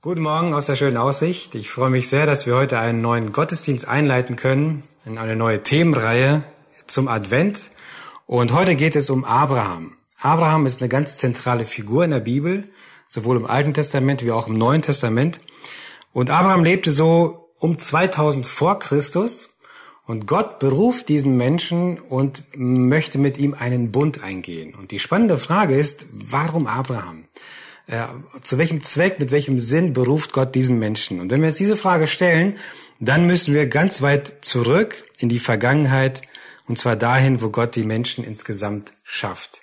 Guten Morgen aus der schönen Aussicht. Ich freue mich sehr, dass wir heute einen neuen Gottesdienst einleiten können in eine neue Themenreihe zum Advent. Und heute geht es um Abraham. Abraham ist eine ganz zentrale Figur in der Bibel, sowohl im Alten Testament wie auch im Neuen Testament. Und Abraham lebte so um 2000 vor Christus. Und Gott beruft diesen Menschen und möchte mit ihm einen Bund eingehen. Und die spannende Frage ist, warum Abraham? Äh, zu welchem Zweck, mit welchem Sinn beruft Gott diesen Menschen? Und wenn wir jetzt diese Frage stellen, dann müssen wir ganz weit zurück in die Vergangenheit, und zwar dahin, wo Gott die Menschen insgesamt schafft.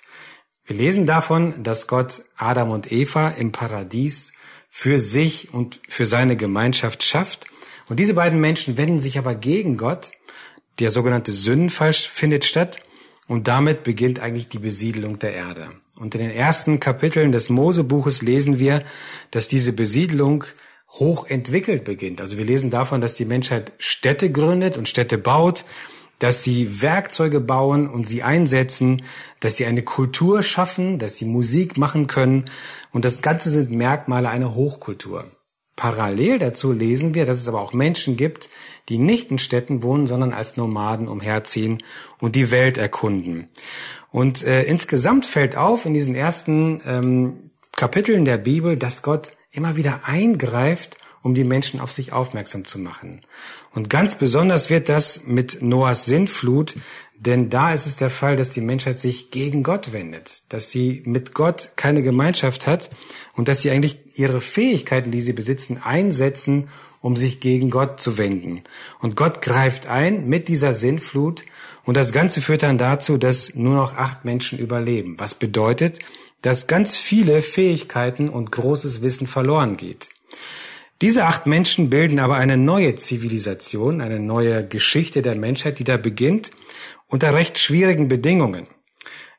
Wir lesen davon, dass Gott Adam und Eva im Paradies für sich und für seine Gemeinschaft schafft. Und diese beiden Menschen wenden sich aber gegen Gott. Der sogenannte Sündenfall findet statt. Und damit beginnt eigentlich die Besiedelung der Erde. Und in den ersten Kapiteln des Mosebuches lesen wir, dass diese Besiedlung hochentwickelt beginnt. Also wir lesen davon, dass die Menschheit Städte gründet und Städte baut, dass sie Werkzeuge bauen und sie einsetzen, dass sie eine Kultur schaffen, dass sie Musik machen können. Und das Ganze sind Merkmale einer Hochkultur. Parallel dazu lesen wir, dass es aber auch Menschen gibt, die nicht in Städten wohnen, sondern als Nomaden umherziehen und die Welt erkunden. Und äh, insgesamt fällt auf in diesen ersten ähm, Kapiteln der Bibel, dass Gott immer wieder eingreift, um die Menschen auf sich aufmerksam zu machen. Und ganz besonders wird das mit Noahs Sintflut, denn da ist es der Fall, dass die Menschheit sich gegen Gott wendet, dass sie mit Gott keine Gemeinschaft hat und dass sie eigentlich ihre Fähigkeiten, die sie besitzen, einsetzen, um sich gegen Gott zu wenden. Und Gott greift ein mit dieser Sinnflut und das Ganze führt dann dazu, dass nur noch acht Menschen überleben. Was bedeutet, dass ganz viele Fähigkeiten und großes Wissen verloren geht. Diese acht Menschen bilden aber eine neue Zivilisation, eine neue Geschichte der Menschheit, die da beginnt, unter recht schwierigen Bedingungen.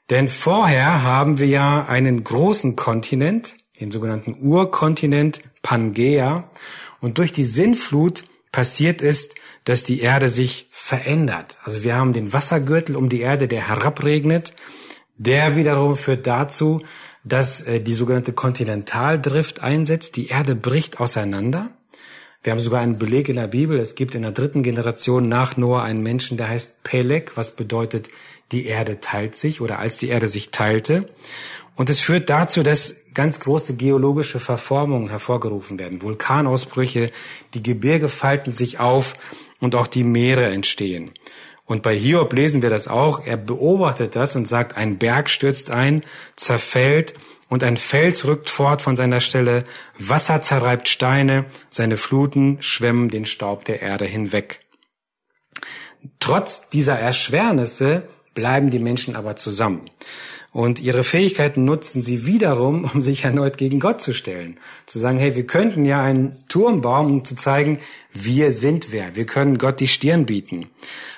Denn vorher haben wir ja einen großen Kontinent, den sogenannten Urkontinent Pangea, und durch die Sinnflut passiert ist, dass die Erde sich verändert. Also wir haben den Wassergürtel um die Erde, der herabregnet. Der wiederum führt dazu, dass äh, die sogenannte Kontinentaldrift einsetzt. Die Erde bricht auseinander. Wir haben sogar einen Beleg in der Bibel. Es gibt in der dritten Generation nach Noah einen Menschen, der heißt Peleg, was bedeutet, die Erde teilt sich oder als die Erde sich teilte. Und es führt dazu, dass ganz große geologische Verformungen hervorgerufen werden. Vulkanausbrüche, die Gebirge falten sich auf und auch die Meere entstehen. Und bei Hiob lesen wir das auch. Er beobachtet das und sagt, ein Berg stürzt ein, zerfällt und ein Fels rückt fort von seiner Stelle, Wasser zerreibt Steine, seine Fluten schwemmen den Staub der Erde hinweg. Trotz dieser Erschwernisse bleiben die Menschen aber zusammen. Und ihre Fähigkeiten nutzen sie wiederum, um sich erneut gegen Gott zu stellen. Zu sagen, hey, wir könnten ja einen Turm bauen, um zu zeigen, wir sind wer. Wir können Gott die Stirn bieten.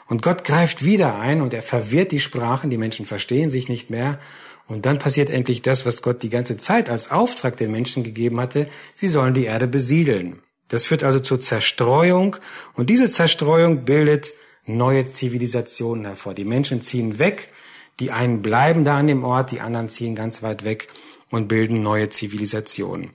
Und Gott greift wieder ein und er verwirrt die Sprachen, die Menschen verstehen sich nicht mehr. Und dann passiert endlich das, was Gott die ganze Zeit als Auftrag den Menschen gegeben hatte. Sie sollen die Erde besiedeln. Das führt also zur Zerstreuung. Und diese Zerstreuung bildet neue Zivilisationen hervor. Die Menschen ziehen weg die einen bleiben da an dem Ort, die anderen ziehen ganz weit weg und bilden neue Zivilisationen.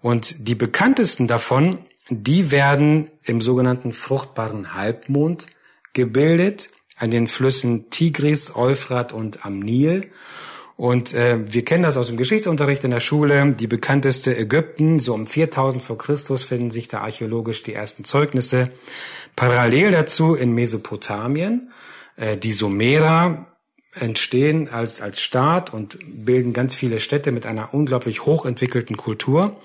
Und die bekanntesten davon, die werden im sogenannten fruchtbaren Halbmond gebildet, an den Flüssen Tigris, Euphrat und am Nil. Und äh, wir kennen das aus dem Geschichtsunterricht in der Schule. Die bekannteste Ägypten, so um 4000 vor Christus finden sich da archäologisch die ersten Zeugnisse. Parallel dazu in Mesopotamien, äh, die Sumerer, entstehen als, als Staat und bilden ganz viele Städte mit einer unglaublich hochentwickelten Kultur.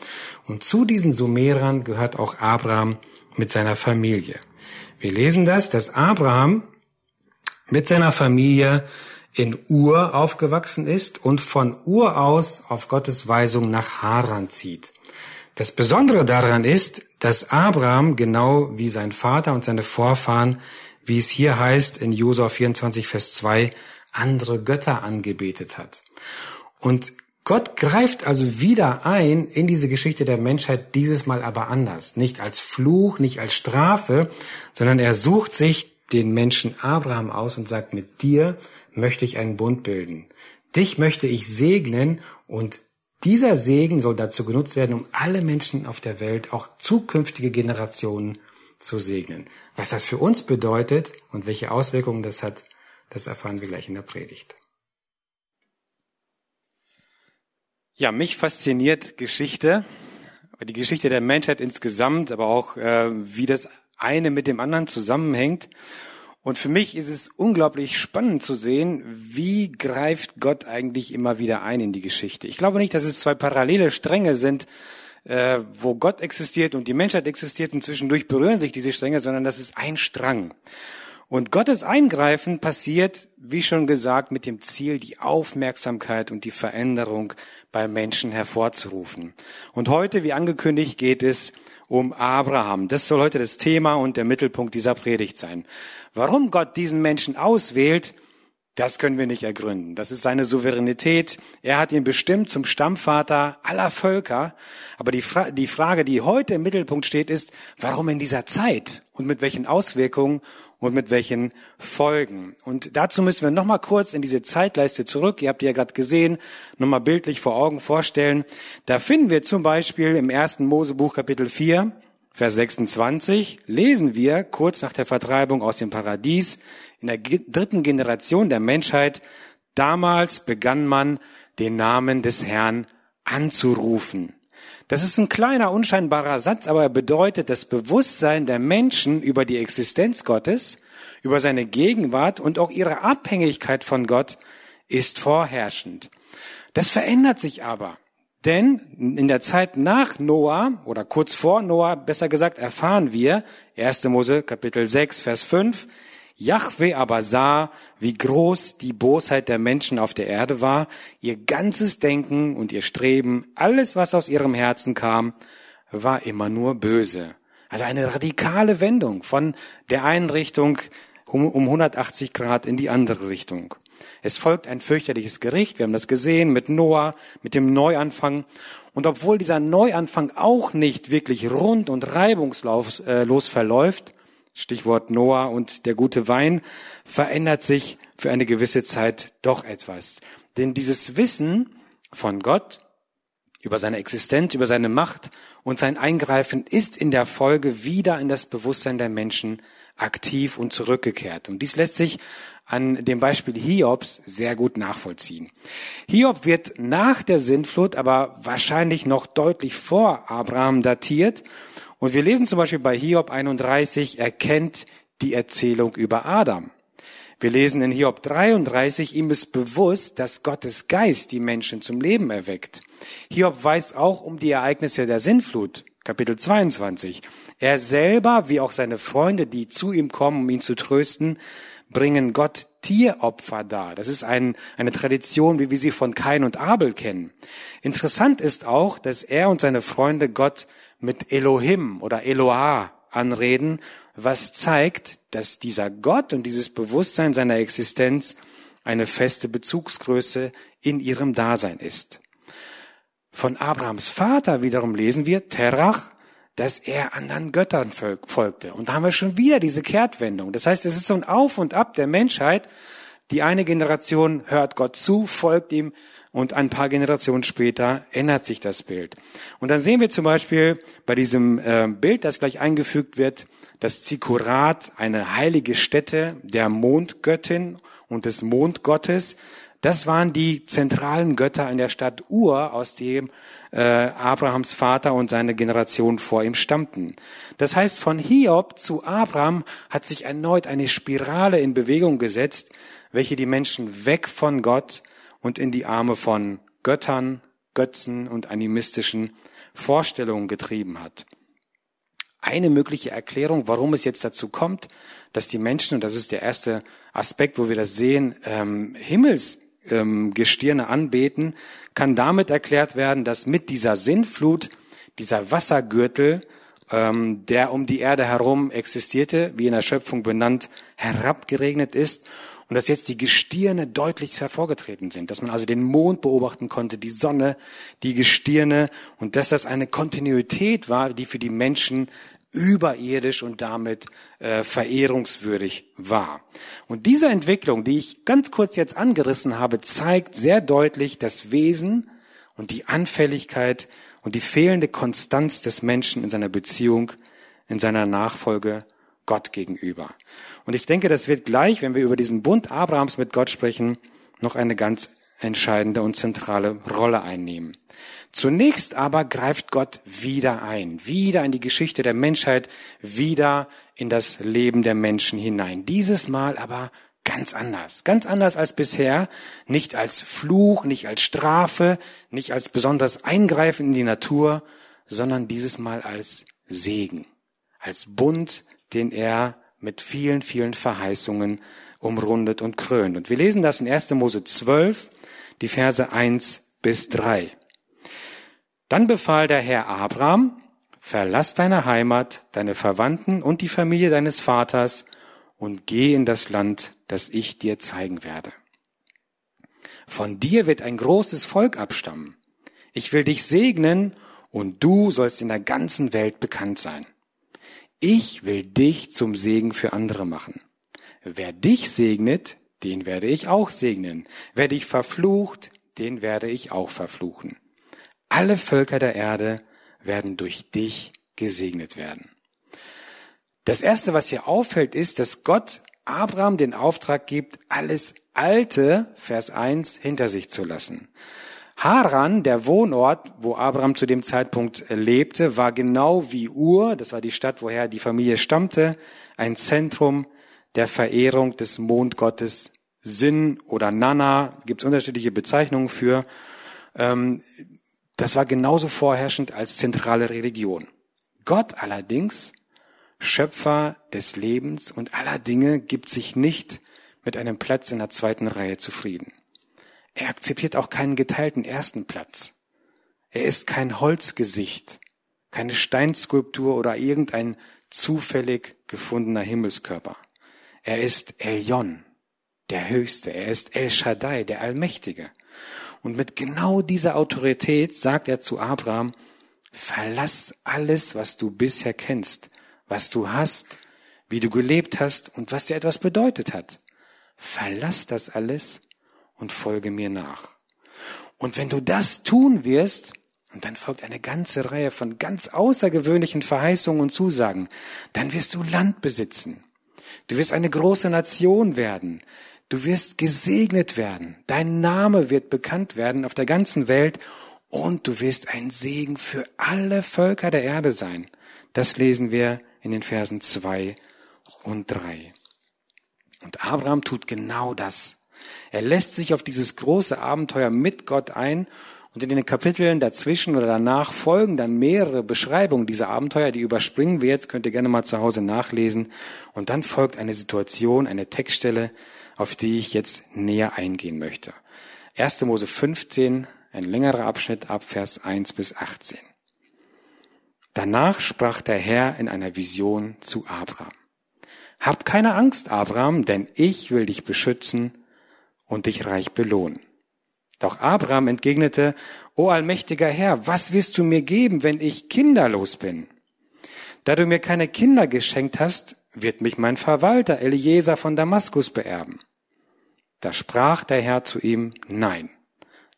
Und zu diesen Sumerern gehört auch Abraham mit seiner Familie. Wir lesen das, dass Abraham mit seiner Familie in Ur aufgewachsen ist und von Ur aus auf Gottes Weisung nach Haran zieht. Das Besondere daran ist, dass Abraham genau wie sein Vater und seine Vorfahren, wie es hier heißt in Josua 24, Vers 2, andere Götter angebetet hat. Und Gott greift also wieder ein in diese Geschichte der Menschheit, dieses Mal aber anders. Nicht als Fluch, nicht als Strafe, sondern er sucht sich den Menschen Abraham aus und sagt, mit dir möchte ich einen Bund bilden. Dich möchte ich segnen und dieser Segen soll dazu genutzt werden, um alle Menschen auf der Welt, auch zukünftige Generationen zu segnen. Was das für uns bedeutet und welche Auswirkungen das hat, das erfahren wir gleich in der Predigt. Ja, mich fasziniert Geschichte, die Geschichte der Menschheit insgesamt, aber auch äh, wie das eine mit dem anderen zusammenhängt. Und für mich ist es unglaublich spannend zu sehen, wie greift Gott eigentlich immer wieder ein in die Geschichte. Ich glaube nicht, dass es zwei parallele Stränge sind, äh, wo Gott existiert und die Menschheit existiert und zwischendurch berühren sich diese Stränge, sondern das ist ein Strang. Und Gottes Eingreifen passiert, wie schon gesagt, mit dem Ziel, die Aufmerksamkeit und die Veränderung bei Menschen hervorzurufen. Und heute, wie angekündigt, geht es um Abraham. Das soll heute das Thema und der Mittelpunkt dieser Predigt sein. Warum Gott diesen Menschen auswählt, das können wir nicht ergründen. Das ist seine Souveränität. Er hat ihn bestimmt zum Stammvater aller Völker. Aber die, Fra die Frage, die heute im Mittelpunkt steht, ist, warum in dieser Zeit und mit welchen Auswirkungen und mit welchen Folgen. Und dazu müssen wir nochmal kurz in diese Zeitleiste zurück. Ihr habt die ja gerade gesehen, nochmal bildlich vor Augen vorstellen. Da finden wir zum Beispiel im ersten Mosebuch Kapitel 4, Vers 26, lesen wir kurz nach der Vertreibung aus dem Paradies, in der dritten Generation der Menschheit, damals begann man, den Namen des Herrn anzurufen. Das ist ein kleiner, unscheinbarer Satz, aber er bedeutet das Bewusstsein der Menschen über die Existenz Gottes, über seine Gegenwart und auch ihre Abhängigkeit von Gott ist vorherrschend. Das verändert sich aber. Denn in der Zeit nach Noah oder kurz vor Noah, besser gesagt, erfahren wir, 1. Mose Kapitel 6, Vers 5, Jahwe aber sah, wie groß die Bosheit der Menschen auf der Erde war, ihr ganzes Denken und ihr Streben, alles, was aus ihrem Herzen kam, war immer nur böse. Also eine radikale Wendung von der einen Richtung um, 180 Grad in die andere Richtung. Es folgt ein fürchterliches Gericht, wir haben das gesehen mit Noah, mit dem Neuanfang. Und obwohl dieser Neuanfang auch nicht wirklich rund und reibungslos äh, verläuft, Stichwort Noah und der gute Wein, verändert sich für eine gewisse Zeit doch etwas. Denn dieses Wissen von Gott über seine Existenz, über seine Macht und sein Eingreifen ist in der Folge wieder in das Bewusstsein der Menschen aktiv und zurückgekehrt. Und dies lässt sich an dem Beispiel Hiobs sehr gut nachvollziehen. Hiob wird nach der Sintflut, aber wahrscheinlich noch deutlich vor Abraham datiert und wir lesen zum Beispiel bei Hiob 31, er kennt die Erzählung über Adam. Wir lesen in Hiob 33, ihm ist bewusst, dass Gottes Geist die Menschen zum Leben erweckt. Hiob weiß auch um die Ereignisse der Sinnflut, Kapitel 22. Er selber, wie auch seine Freunde, die zu ihm kommen, um ihn zu trösten, bringen Gott Tieropfer dar. Das ist ein, eine Tradition, wie wir sie von Kain und Abel kennen. Interessant ist auch, dass er und seine Freunde Gott mit Elohim oder Eloah anreden, was zeigt, dass dieser Gott und dieses Bewusstsein seiner Existenz eine feste Bezugsgröße in ihrem Dasein ist. Von Abrahams Vater wiederum lesen wir, Terach, dass er anderen Göttern folgte. Und da haben wir schon wieder diese Kehrtwendung. Das heißt, es ist so ein Auf und Ab der Menschheit. Die eine Generation hört Gott zu, folgt ihm und ein paar Generationen später ändert sich das Bild. Und dann sehen wir zum Beispiel bei diesem äh, Bild, das gleich eingefügt wird, das Zikurat, eine heilige Stätte der Mondgöttin und des Mondgottes. Das waren die zentralen Götter in der Stadt Ur, aus dem äh, Abrahams Vater und seine Generation vor ihm stammten. Das heißt, von Hiob zu Abraham hat sich erneut eine Spirale in Bewegung gesetzt, welche die Menschen weg von Gott und in die Arme von Göttern, Götzen und animistischen Vorstellungen getrieben hat. Eine mögliche Erklärung, warum es jetzt dazu kommt, dass die Menschen, und das ist der erste Aspekt, wo wir das sehen, ähm, Himmelsgestirne ähm, anbeten, kann damit erklärt werden, dass mit dieser Sinnflut, dieser Wassergürtel, ähm, der um die Erde herum existierte, wie in der Schöpfung benannt, herabgeregnet ist und dass jetzt die Gestirne deutlich hervorgetreten sind, dass man also den Mond beobachten konnte, die Sonne, die Gestirne und dass das eine Kontinuität war, die für die Menschen überirdisch und damit äh, verehrungswürdig war. Und diese Entwicklung, die ich ganz kurz jetzt angerissen habe, zeigt sehr deutlich das Wesen und die Anfälligkeit und die fehlende Konstanz des Menschen in seiner Beziehung, in seiner Nachfolge Gott gegenüber. Und ich denke, das wird gleich, wenn wir über diesen Bund Abrahams mit Gott sprechen, noch eine ganz entscheidende und zentrale Rolle einnehmen. Zunächst aber greift Gott wieder ein, wieder in die Geschichte der Menschheit, wieder in das Leben der Menschen hinein. Dieses Mal aber ganz anders, ganz anders als bisher, nicht als Fluch, nicht als Strafe, nicht als besonders Eingreifen in die Natur, sondern dieses Mal als Segen, als Bund, den er mit vielen, vielen Verheißungen umrundet und krönt. Und wir lesen das in 1. Mose 12, die Verse 1 bis 3. Dann befahl der Herr Abraham, verlass deine Heimat, deine Verwandten und die Familie deines Vaters und geh in das Land, das ich dir zeigen werde. Von dir wird ein großes Volk abstammen. Ich will dich segnen und du sollst in der ganzen Welt bekannt sein. Ich will dich zum Segen für andere machen. Wer dich segnet, den werde ich auch segnen. Wer dich verflucht, den werde ich auch verfluchen. Alle Völker der Erde werden durch dich gesegnet werden. Das erste, was hier auffällt, ist, dass Gott Abraham den Auftrag gibt, alles Alte, Vers 1, hinter sich zu lassen. Haran, der Wohnort, wo Abraham zu dem Zeitpunkt lebte, war genau wie Ur, das war die Stadt, woher die Familie stammte, ein Zentrum der Verehrung des Mondgottes Sin oder Nana, gibt es unterschiedliche Bezeichnungen für. Ähm, das war genauso vorherrschend als zentrale Religion. Gott allerdings, Schöpfer des Lebens und aller Dinge, gibt sich nicht mit einem Platz in der zweiten Reihe zufrieden. Er akzeptiert auch keinen geteilten ersten Platz. Er ist kein Holzgesicht, keine Steinskulptur oder irgendein zufällig gefundener Himmelskörper. Er ist Elyon, der Höchste. Er ist El Shaddai, der Allmächtige. Und mit genau dieser Autorität sagt er zu Abraham, verlass alles, was du bisher kennst, was du hast, wie du gelebt hast und was dir etwas bedeutet hat. Verlass das alles und folge mir nach. Und wenn du das tun wirst, und dann folgt eine ganze Reihe von ganz außergewöhnlichen Verheißungen und Zusagen, dann wirst du Land besitzen. Du wirst eine große Nation werden. Du wirst gesegnet werden. Dein Name wird bekannt werden auf der ganzen Welt und du wirst ein Segen für alle Völker der Erde sein. Das lesen wir in den Versen zwei und drei. Und Abraham tut genau das. Er lässt sich auf dieses große Abenteuer mit Gott ein und in den Kapiteln dazwischen oder danach folgen dann mehrere Beschreibungen dieser Abenteuer, die überspringen wir jetzt, könnt ihr gerne mal zu Hause nachlesen. Und dann folgt eine Situation, eine Textstelle, auf die ich jetzt näher eingehen möchte. 1. Mose 15, ein längerer Abschnitt ab Vers 1 bis 18. Danach sprach der Herr in einer Vision zu Abraham. Hab keine Angst, Abraham, denn ich will dich beschützen und dich reich belohnen. Doch Abraham entgegnete, O allmächtiger Herr, was wirst du mir geben, wenn ich kinderlos bin? Da du mir keine Kinder geschenkt hast, wird mich mein Verwalter Eliezer von Damaskus beerben. Da sprach der Herr zu ihm, Nein,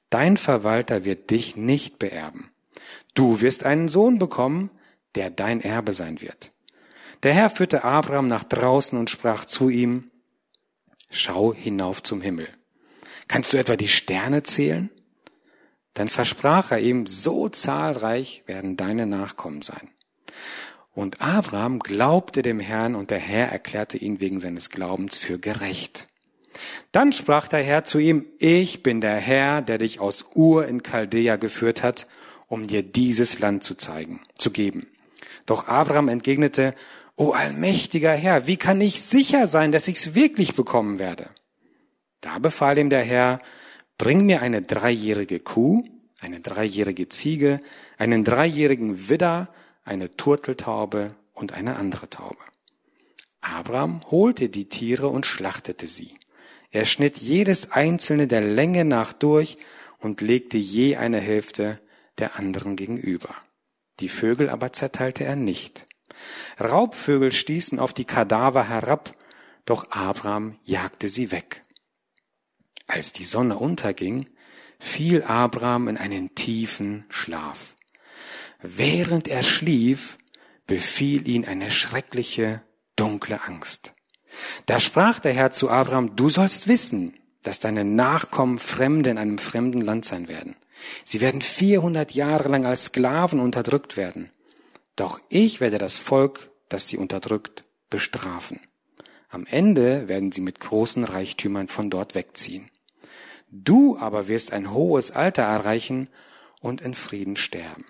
dein Verwalter wird dich nicht beerben. Du wirst einen Sohn bekommen, der dein Erbe sein wird. Der Herr führte Abraham nach draußen und sprach zu ihm, Schau hinauf zum Himmel. Kannst du etwa die Sterne zählen? Dann versprach er ihm, so zahlreich werden deine Nachkommen sein. Und Abraham glaubte dem Herrn und der Herr erklärte ihn wegen seines Glaubens für gerecht. Dann sprach der Herr zu ihm, ich bin der Herr, der dich aus Ur in Chaldea geführt hat, um dir dieses Land zu zeigen, zu geben. Doch Abraham entgegnete, O allmächtiger Herr, wie kann ich sicher sein, dass ich's wirklich bekommen werde? Da befahl ihm der Herr, bring mir eine dreijährige Kuh, eine dreijährige Ziege, einen dreijährigen Widder, eine Turteltaube und eine andere Taube. Abraham holte die Tiere und schlachtete sie. Er schnitt jedes einzelne der Länge nach durch und legte je eine Hälfte der anderen gegenüber. Die Vögel aber zerteilte er nicht. Raubvögel stießen auf die Kadaver herab, doch Abraham jagte sie weg. Als die Sonne unterging, fiel Abraham in einen tiefen Schlaf. Während er schlief, befiel ihn eine schreckliche, dunkle Angst. Da sprach der Herr zu Abraham, du sollst wissen, dass deine Nachkommen Fremde in einem fremden Land sein werden. Sie werden 400 Jahre lang als Sklaven unterdrückt werden. Doch ich werde das Volk, das sie unterdrückt, bestrafen. Am Ende werden sie mit großen Reichtümern von dort wegziehen. Du aber wirst ein hohes Alter erreichen und in Frieden sterben.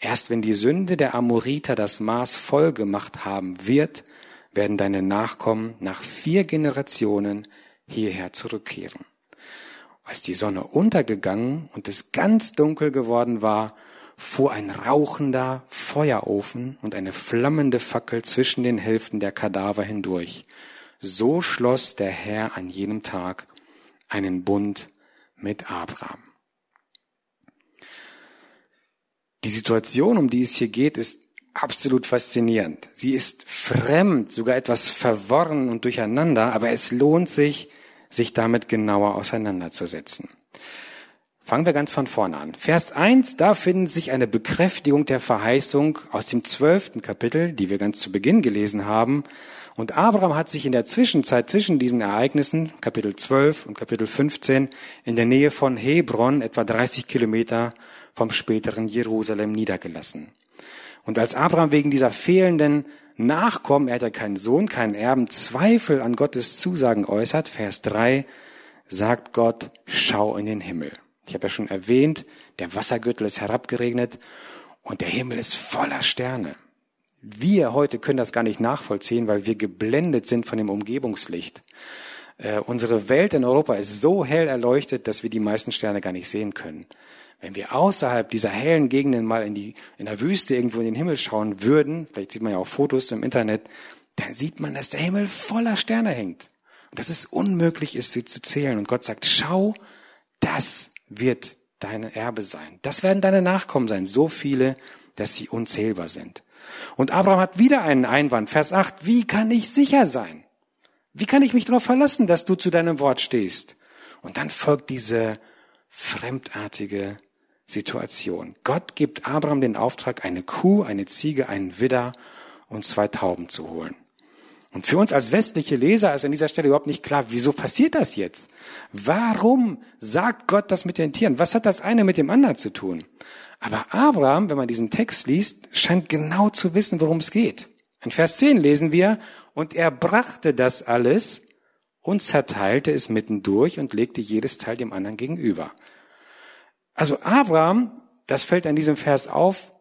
Erst wenn die Sünde der Amoriter das Maß voll gemacht haben wird, werden deine Nachkommen nach vier Generationen hierher zurückkehren. Als die Sonne untergegangen und es ganz dunkel geworden war, fuhr ein rauchender Feuerofen und eine flammende Fackel zwischen den Hälften der Kadaver hindurch. So schloss der Herr an jenem Tag einen Bund mit Abraham. Die Situation, um die es hier geht, ist absolut faszinierend. Sie ist fremd, sogar etwas verworren und durcheinander, aber es lohnt sich, sich damit genauer auseinanderzusetzen. Fangen wir ganz von vorne an. Vers 1, da findet sich eine Bekräftigung der Verheißung aus dem zwölften Kapitel, die wir ganz zu Beginn gelesen haben. Und Abraham hat sich in der Zwischenzeit zwischen diesen Ereignissen, Kapitel 12 und Kapitel 15, in der Nähe von Hebron, etwa 30 Kilometer vom späteren Jerusalem, niedergelassen. Und als Abraham wegen dieser fehlenden Nachkommen, er hat ja keinen Sohn, keinen Erben, Zweifel an Gottes Zusagen äußert, Vers 3, sagt Gott, schau in den Himmel. Ich habe ja schon erwähnt, der Wassergürtel ist herabgeregnet und der Himmel ist voller Sterne. Wir heute können das gar nicht nachvollziehen, weil wir geblendet sind von dem Umgebungslicht. Äh, unsere Welt in Europa ist so hell erleuchtet, dass wir die meisten Sterne gar nicht sehen können. Wenn wir außerhalb dieser hellen Gegenden mal in die, in der Wüste irgendwo in den Himmel schauen würden, vielleicht sieht man ja auch Fotos im Internet, dann sieht man, dass der Himmel voller Sterne hängt. Und dass es unmöglich ist, sie zu zählen. Und Gott sagt, schau, das wird deine Erbe sein. Das werden deine Nachkommen sein. So viele, dass sie unzählbar sind. Und Abraham hat wieder einen Einwand. Vers 8. Wie kann ich sicher sein? Wie kann ich mich darauf verlassen, dass du zu deinem Wort stehst? Und dann folgt diese fremdartige Situation. Gott gibt Abraham den Auftrag, eine Kuh, eine Ziege, einen Widder und zwei Tauben zu holen. Und für uns als westliche Leser ist an dieser Stelle überhaupt nicht klar, wieso passiert das jetzt? Warum sagt Gott das mit den Tieren? Was hat das eine mit dem anderen zu tun? Aber Abraham, wenn man diesen Text liest, scheint genau zu wissen, worum es geht. In Vers 10 lesen wir, und er brachte das alles und zerteilte es mittendurch und legte jedes Teil dem anderen gegenüber. Also Abraham, das fällt an diesem Vers auf,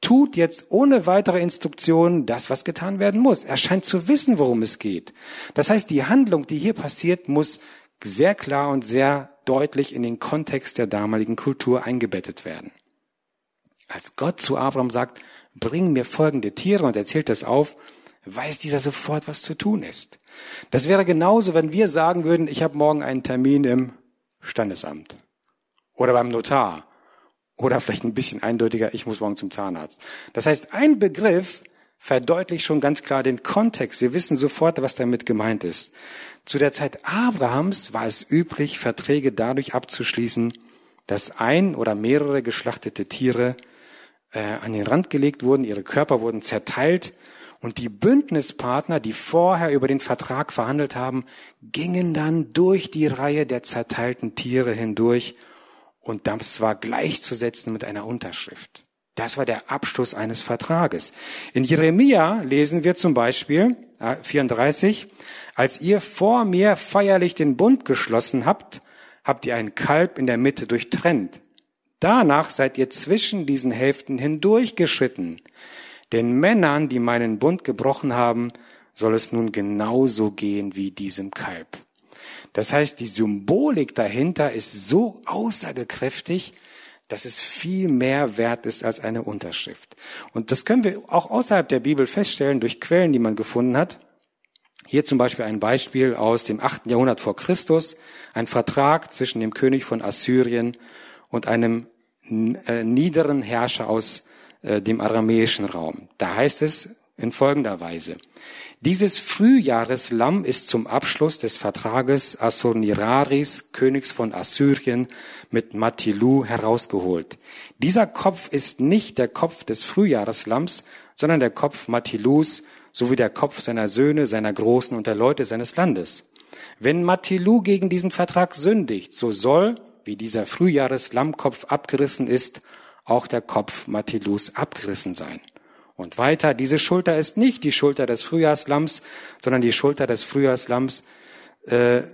tut jetzt ohne weitere Instruktionen das, was getan werden muss. Er scheint zu wissen, worum es geht. Das heißt, die Handlung, die hier passiert, muss sehr klar und sehr deutlich in den Kontext der damaligen Kultur eingebettet werden. Als Gott zu Abraham sagt, bring mir folgende Tiere und erzählt das auf, weiß dieser sofort, was zu tun ist. Das wäre genauso, wenn wir sagen würden, ich habe morgen einen Termin im Standesamt oder beim Notar oder vielleicht ein bisschen eindeutiger, ich muss morgen zum Zahnarzt. Das heißt, ein Begriff verdeutlicht schon ganz klar den Kontext. Wir wissen sofort, was damit gemeint ist. Zu der Zeit Abrahams war es üblich, Verträge dadurch abzuschließen, dass ein oder mehrere geschlachtete Tiere äh, an den Rand gelegt wurden, ihre Körper wurden zerteilt und die Bündnispartner, die vorher über den Vertrag verhandelt haben, gingen dann durch die Reihe der zerteilten Tiere hindurch und das war gleichzusetzen mit einer Unterschrift. Das war der Abschluss eines Vertrages. In Jeremia lesen wir zum Beispiel 34, äh, als ihr vor mir feierlich den Bund geschlossen habt, habt ihr ein Kalb in der Mitte durchtrennt. Danach seid ihr zwischen diesen Hälften hindurchgeschritten. Den Männern, die meinen Bund gebrochen haben, soll es nun genauso gehen wie diesem Kalb. Das heißt, die Symbolik dahinter ist so aussagekräftig, dass es viel mehr wert ist als eine Unterschrift. Und das können wir auch außerhalb der Bibel feststellen durch Quellen, die man gefunden hat. Hier zum Beispiel ein Beispiel aus dem 8. Jahrhundert vor Christus, ein Vertrag zwischen dem König von Assyrien und einem äh, niederen Herrscher aus äh, dem aramäischen Raum. Da heißt es in folgender Weise. Dieses Frühjahreslamm ist zum Abschluss des Vertrages Assurniaris, Königs von Assyrien, mit Matilu herausgeholt. Dieser Kopf ist nicht der Kopf des Frühjahreslamms, sondern der Kopf Matilus sowie der Kopf seiner Söhne, seiner Großen und der Leute seines Landes. Wenn Matilu gegen diesen Vertrag sündigt, so soll, wie dieser Frühjahreslammkopf abgerissen ist, auch der Kopf Matilus abgerissen sein. Und weiter, diese Schulter ist nicht die Schulter des Frühjahrslamms, sondern die Schulter des Frühjahrslamms äh,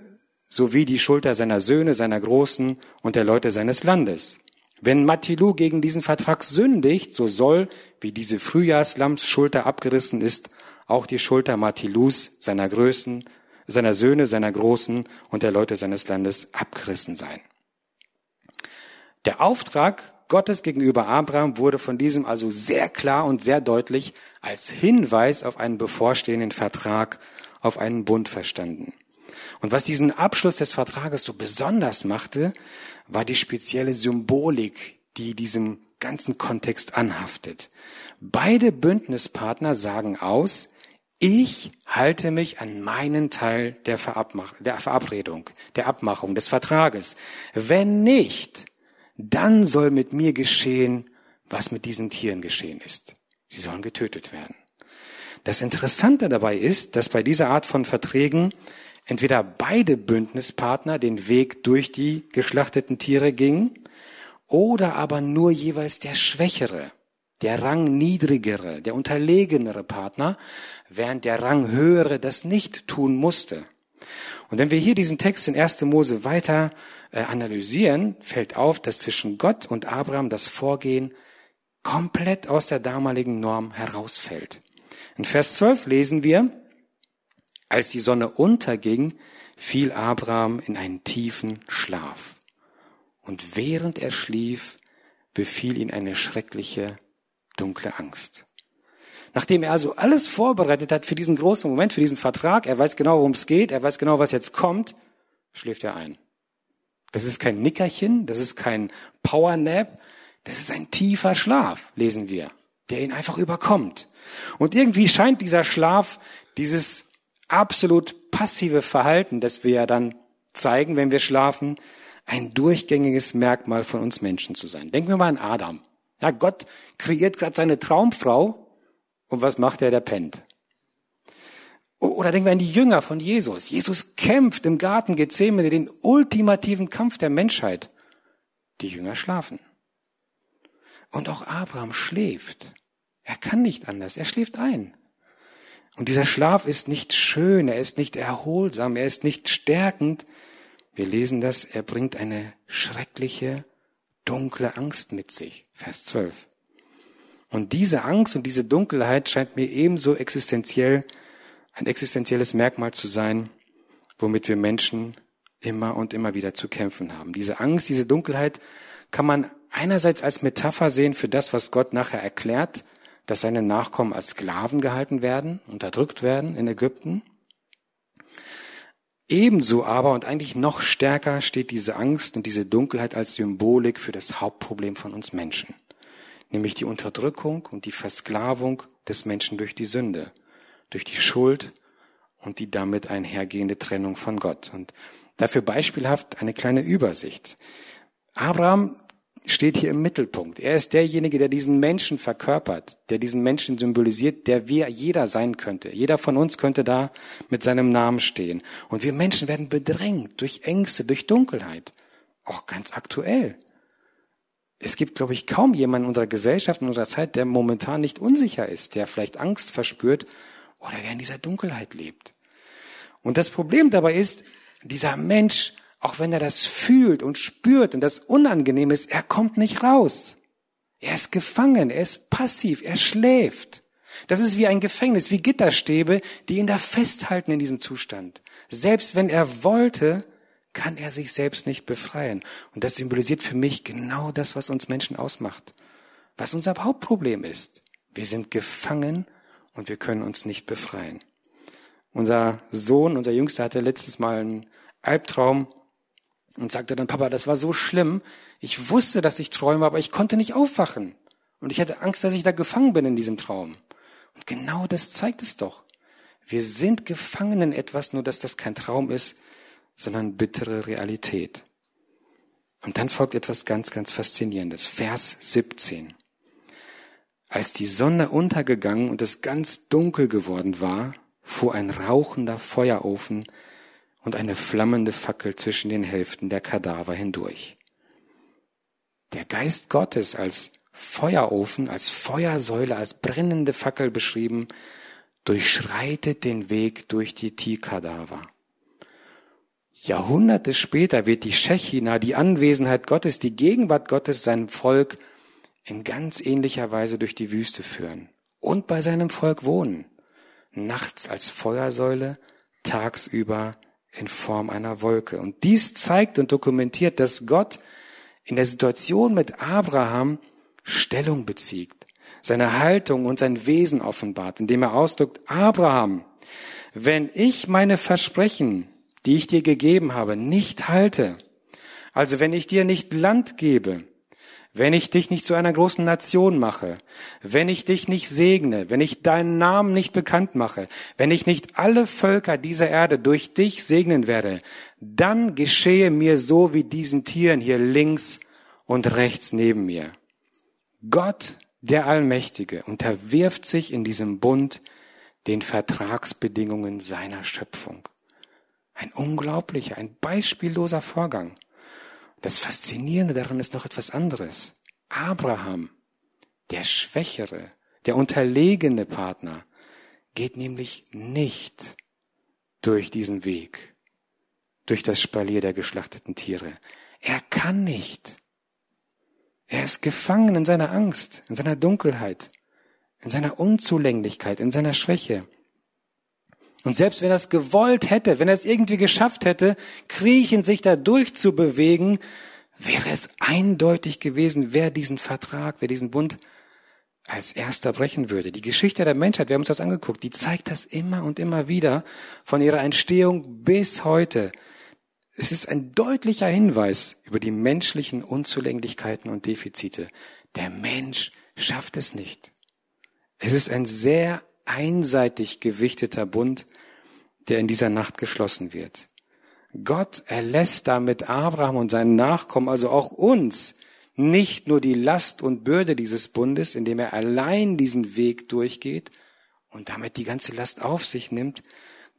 sowie die Schulter seiner Söhne, seiner Großen und der Leute seines Landes. Wenn Matilu gegen diesen Vertrag sündigt, so soll, wie diese Frühjahrslamms Schulter abgerissen ist, auch die Schulter Matilus, seiner Größen, seiner Söhne, seiner Großen und der Leute seines Landes abgerissen sein. Der Auftrag Gottes gegenüber Abraham wurde von diesem also sehr klar und sehr deutlich als Hinweis auf einen bevorstehenden Vertrag, auf einen Bund verstanden. Und was diesen Abschluss des Vertrages so besonders machte, war die spezielle Symbolik, die diesem ganzen Kontext anhaftet. Beide Bündnispartner sagen aus, ich halte mich an meinen Teil der, der Verabredung, der Abmachung, des Vertrages. Wenn nicht, dann soll mit mir geschehen, was mit diesen Tieren geschehen ist. Sie sollen getötet werden. Das Interessante dabei ist, dass bei dieser Art von Verträgen entweder beide Bündnispartner den Weg durch die geschlachteten Tiere gingen oder aber nur jeweils der schwächere, der rangniedrigere, der unterlegenere Partner, während der ranghöhere das nicht tun musste. Und wenn wir hier diesen Text in 1. Mose weiter analysieren, fällt auf, dass zwischen Gott und Abraham das Vorgehen komplett aus der damaligen Norm herausfällt. In Vers 12 lesen wir, als die Sonne unterging, fiel Abraham in einen tiefen Schlaf. Und während er schlief, befiel ihn eine schreckliche, dunkle Angst. Nachdem er also alles vorbereitet hat für diesen großen Moment, für diesen Vertrag, er weiß genau, worum es geht, er weiß genau, was jetzt kommt, schläft er ein. Das ist kein Nickerchen, das ist kein Powernap, das ist ein tiefer Schlaf, lesen wir, der ihn einfach überkommt. Und irgendwie scheint dieser Schlaf, dieses absolut passive Verhalten, das wir ja dann zeigen, wenn wir schlafen, ein durchgängiges Merkmal von uns Menschen zu sein. Denken wir mal an Adam. Ja, Gott kreiert gerade seine Traumfrau und was macht er? Der pennt. Oder denken wir an die Jünger von Jesus. Jesus kämpft im Garten Gethsemane den ultimativen Kampf der Menschheit. Die Jünger schlafen. Und auch Abraham schläft. Er kann nicht anders. Er schläft ein. Und dieser Schlaf ist nicht schön, er ist nicht erholsam, er ist nicht stärkend. Wir lesen das, er bringt eine schreckliche, dunkle Angst mit sich. Vers 12. Und diese Angst und diese Dunkelheit scheint mir ebenso existenziell ein existenzielles Merkmal zu sein, womit wir Menschen immer und immer wieder zu kämpfen haben. Diese Angst, diese Dunkelheit kann man einerseits als Metapher sehen für das, was Gott nachher erklärt, dass seine Nachkommen als Sklaven gehalten werden, unterdrückt werden in Ägypten. Ebenso aber und eigentlich noch stärker steht diese Angst und diese Dunkelheit als Symbolik für das Hauptproblem von uns Menschen, nämlich die Unterdrückung und die Versklavung des Menschen durch die Sünde durch die Schuld und die damit einhergehende Trennung von Gott. Und dafür beispielhaft eine kleine Übersicht. Abraham steht hier im Mittelpunkt. Er ist derjenige, der diesen Menschen verkörpert, der diesen Menschen symbolisiert, der wir jeder sein könnte. Jeder von uns könnte da mit seinem Namen stehen. Und wir Menschen werden bedrängt durch Ängste, durch Dunkelheit. Auch ganz aktuell. Es gibt, glaube ich, kaum jemanden in unserer Gesellschaft, in unserer Zeit, der momentan nicht unsicher ist, der vielleicht Angst verspürt oder der in dieser Dunkelheit lebt. Und das Problem dabei ist, dieser Mensch, auch wenn er das fühlt und spürt und das unangenehm ist, er kommt nicht raus. Er ist gefangen, er ist passiv, er schläft. Das ist wie ein Gefängnis, wie Gitterstäbe, die ihn da festhalten in diesem Zustand. Selbst wenn er wollte, kann er sich selbst nicht befreien. Und das symbolisiert für mich genau das, was uns Menschen ausmacht. Was unser Hauptproblem ist. Wir sind gefangen und wir können uns nicht befreien. Unser Sohn, unser Jüngster, hatte letztes Mal einen Albtraum und sagte dann, Papa, das war so schlimm. Ich wusste, dass ich träume, aber ich konnte nicht aufwachen. Und ich hatte Angst, dass ich da gefangen bin in diesem Traum. Und genau das zeigt es doch. Wir sind gefangen in etwas, nur dass das kein Traum ist, sondern bittere Realität. Und dann folgt etwas ganz, ganz Faszinierendes. Vers 17. Als die Sonne untergegangen und es ganz dunkel geworden war, fuhr ein rauchender Feuerofen und eine flammende Fackel zwischen den Hälften der Kadaver hindurch. Der Geist Gottes als Feuerofen, als Feuersäule, als brennende Fackel beschrieben, durchschreitet den Weg durch die Tierkadaver. Jahrhunderte später wird die Shechina, die Anwesenheit Gottes, die Gegenwart Gottes sein Volk in ganz ähnlicher Weise durch die Wüste führen und bei seinem Volk wohnen. Nachts als Feuersäule, tagsüber in Form einer Wolke. Und dies zeigt und dokumentiert, dass Gott in der Situation mit Abraham Stellung bezieht, seine Haltung und sein Wesen offenbart, indem er ausdrückt, Abraham, wenn ich meine Versprechen die ich dir gegeben habe, nicht halte, also wenn ich dir nicht Land gebe, wenn ich dich nicht zu einer großen Nation mache, wenn ich dich nicht segne, wenn ich deinen Namen nicht bekannt mache, wenn ich nicht alle Völker dieser Erde durch dich segnen werde, dann geschehe mir so wie diesen Tieren hier links und rechts neben mir. Gott, der Allmächtige, unterwirft sich in diesem Bund den Vertragsbedingungen seiner Schöpfung. Ein unglaublicher, ein beispielloser Vorgang. Das Faszinierende daran ist noch etwas anderes. Abraham, der schwächere, der unterlegene Partner, geht nämlich nicht durch diesen Weg, durch das Spalier der geschlachteten Tiere. Er kann nicht. Er ist gefangen in seiner Angst, in seiner Dunkelheit, in seiner Unzulänglichkeit, in seiner Schwäche. Und selbst wenn er es gewollt hätte, wenn er es irgendwie geschafft hätte, kriechend sich da durchzubewegen, wäre es eindeutig gewesen, wer diesen Vertrag, wer diesen Bund als erster brechen würde. Die Geschichte der Menschheit, wir haben uns das angeguckt, die zeigt das immer und immer wieder von ihrer Entstehung bis heute. Es ist ein deutlicher Hinweis über die menschlichen Unzulänglichkeiten und Defizite. Der Mensch schafft es nicht. Es ist ein sehr einseitig gewichteter Bund, der in dieser Nacht geschlossen wird. Gott erlässt damit Abraham und seinen Nachkommen, also auch uns, nicht nur die Last und Bürde dieses Bundes, indem er allein diesen Weg durchgeht und damit die ganze Last auf sich nimmt.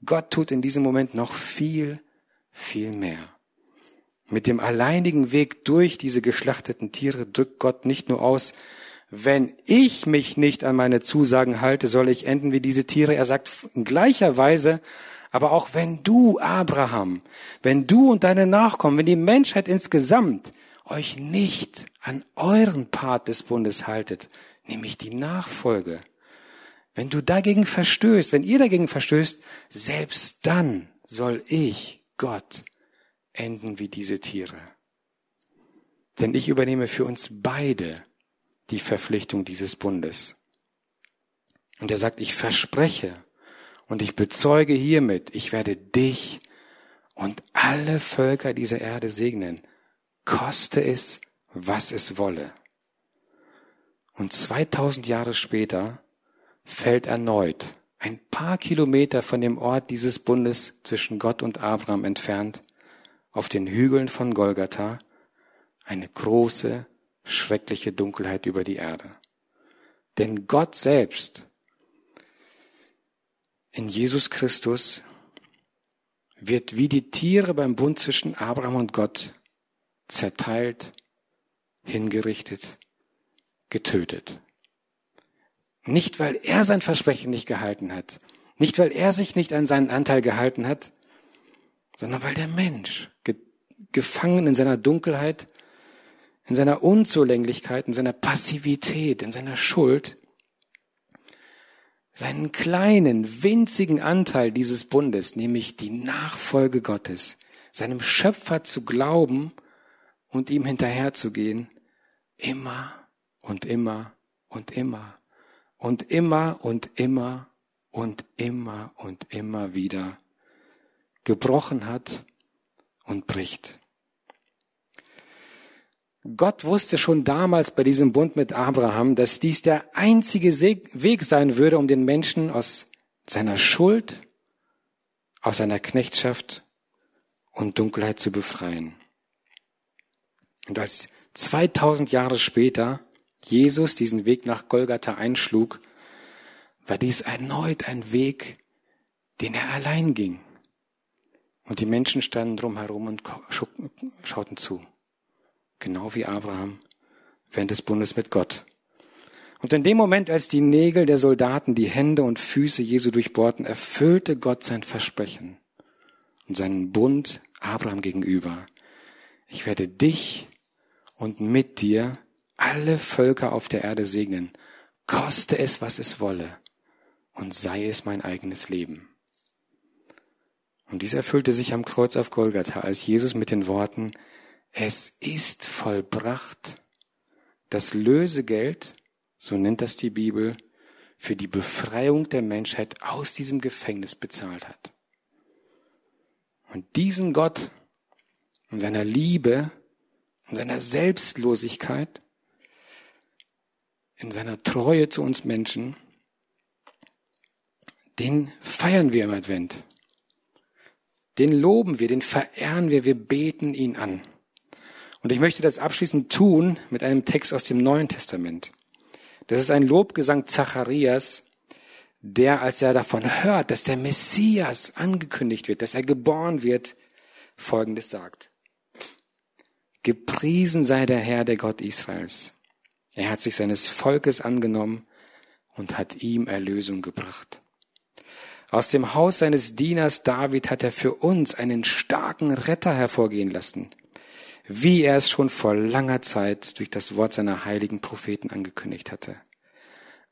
Gott tut in diesem Moment noch viel, viel mehr. Mit dem alleinigen Weg durch diese geschlachteten Tiere drückt Gott nicht nur aus, wenn ich mich nicht an meine Zusagen halte, soll ich enden wie diese Tiere. Er sagt in gleicher Weise, aber auch wenn du, Abraham, wenn du und deine Nachkommen, wenn die Menschheit insgesamt euch nicht an euren Part des Bundes haltet, nämlich die Nachfolge, wenn du dagegen verstößt, wenn ihr dagegen verstößt, selbst dann soll ich, Gott, enden wie diese Tiere. Denn ich übernehme für uns beide die Verpflichtung dieses Bundes. Und er sagt, ich verspreche und ich bezeuge hiermit, ich werde dich und alle Völker dieser Erde segnen, koste es, was es wolle. Und 2000 Jahre später fällt erneut, ein paar Kilometer von dem Ort dieses Bundes zwischen Gott und Abraham entfernt, auf den Hügeln von Golgatha, eine große schreckliche Dunkelheit über die Erde. Denn Gott selbst in Jesus Christus wird wie die Tiere beim Bund zwischen Abraham und Gott zerteilt, hingerichtet, getötet. Nicht, weil er sein Versprechen nicht gehalten hat, nicht, weil er sich nicht an seinen Anteil gehalten hat, sondern weil der Mensch, gefangen in seiner Dunkelheit, in seiner Unzulänglichkeit, in seiner Passivität, in seiner Schuld, seinen kleinen, winzigen Anteil dieses Bundes, nämlich die Nachfolge Gottes, seinem Schöpfer zu glauben und ihm hinterherzugehen, immer und immer und immer und immer und immer und immer und immer wieder gebrochen hat und bricht. Gott wusste schon damals bei diesem Bund mit Abraham, dass dies der einzige Weg sein würde, um den Menschen aus seiner Schuld, aus seiner Knechtschaft und Dunkelheit zu befreien. Und als 2000 Jahre später Jesus diesen Weg nach Golgatha einschlug, war dies erneut ein Weg, den er allein ging. Und die Menschen standen drumherum und schauten zu genau wie Abraham während des Bundes mit Gott. Und in dem Moment, als die Nägel der Soldaten die Hände und Füße Jesu durchbohrten, erfüllte Gott sein Versprechen und seinen Bund Abraham gegenüber. Ich werde dich und mit dir alle Völker auf der Erde segnen, koste es, was es wolle, und sei es mein eigenes Leben. Und dies erfüllte sich am Kreuz auf Golgatha, als Jesus mit den Worten, es ist vollbracht. Das Lösegeld, so nennt das die Bibel, für die Befreiung der Menschheit aus diesem Gefängnis bezahlt hat. Und diesen Gott in seiner Liebe, in seiner Selbstlosigkeit, in seiner Treue zu uns Menschen, den feiern wir im Advent. Den loben wir, den verehren wir, wir beten ihn an. Und ich möchte das abschließend tun mit einem Text aus dem Neuen Testament. Das ist ein Lobgesang Zacharias, der, als er davon hört, dass der Messias angekündigt wird, dass er geboren wird, Folgendes sagt. Gepriesen sei der Herr, der Gott Israels. Er hat sich seines Volkes angenommen und hat ihm Erlösung gebracht. Aus dem Haus seines Dieners David hat er für uns einen starken Retter hervorgehen lassen, wie er es schon vor langer Zeit durch das Wort seiner heiligen Propheten angekündigt hatte.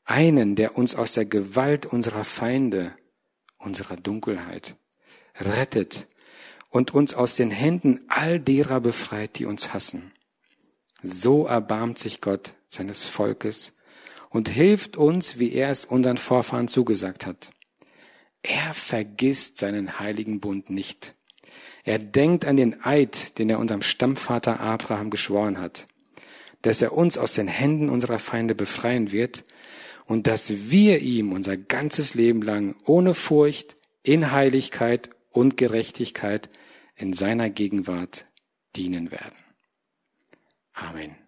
Einen, der uns aus der Gewalt unserer Feinde, unserer Dunkelheit, rettet und uns aus den Händen all derer befreit, die uns hassen. So erbarmt sich Gott seines Volkes und hilft uns, wie er es unseren Vorfahren zugesagt hat. Er vergisst seinen heiligen Bund nicht er denkt an den Eid, den er unserem Stammvater Abraham geschworen hat, dass er uns aus den Händen unserer Feinde befreien wird und dass wir ihm unser ganzes Leben lang ohne Furcht, in Heiligkeit und Gerechtigkeit in seiner Gegenwart dienen werden. Amen.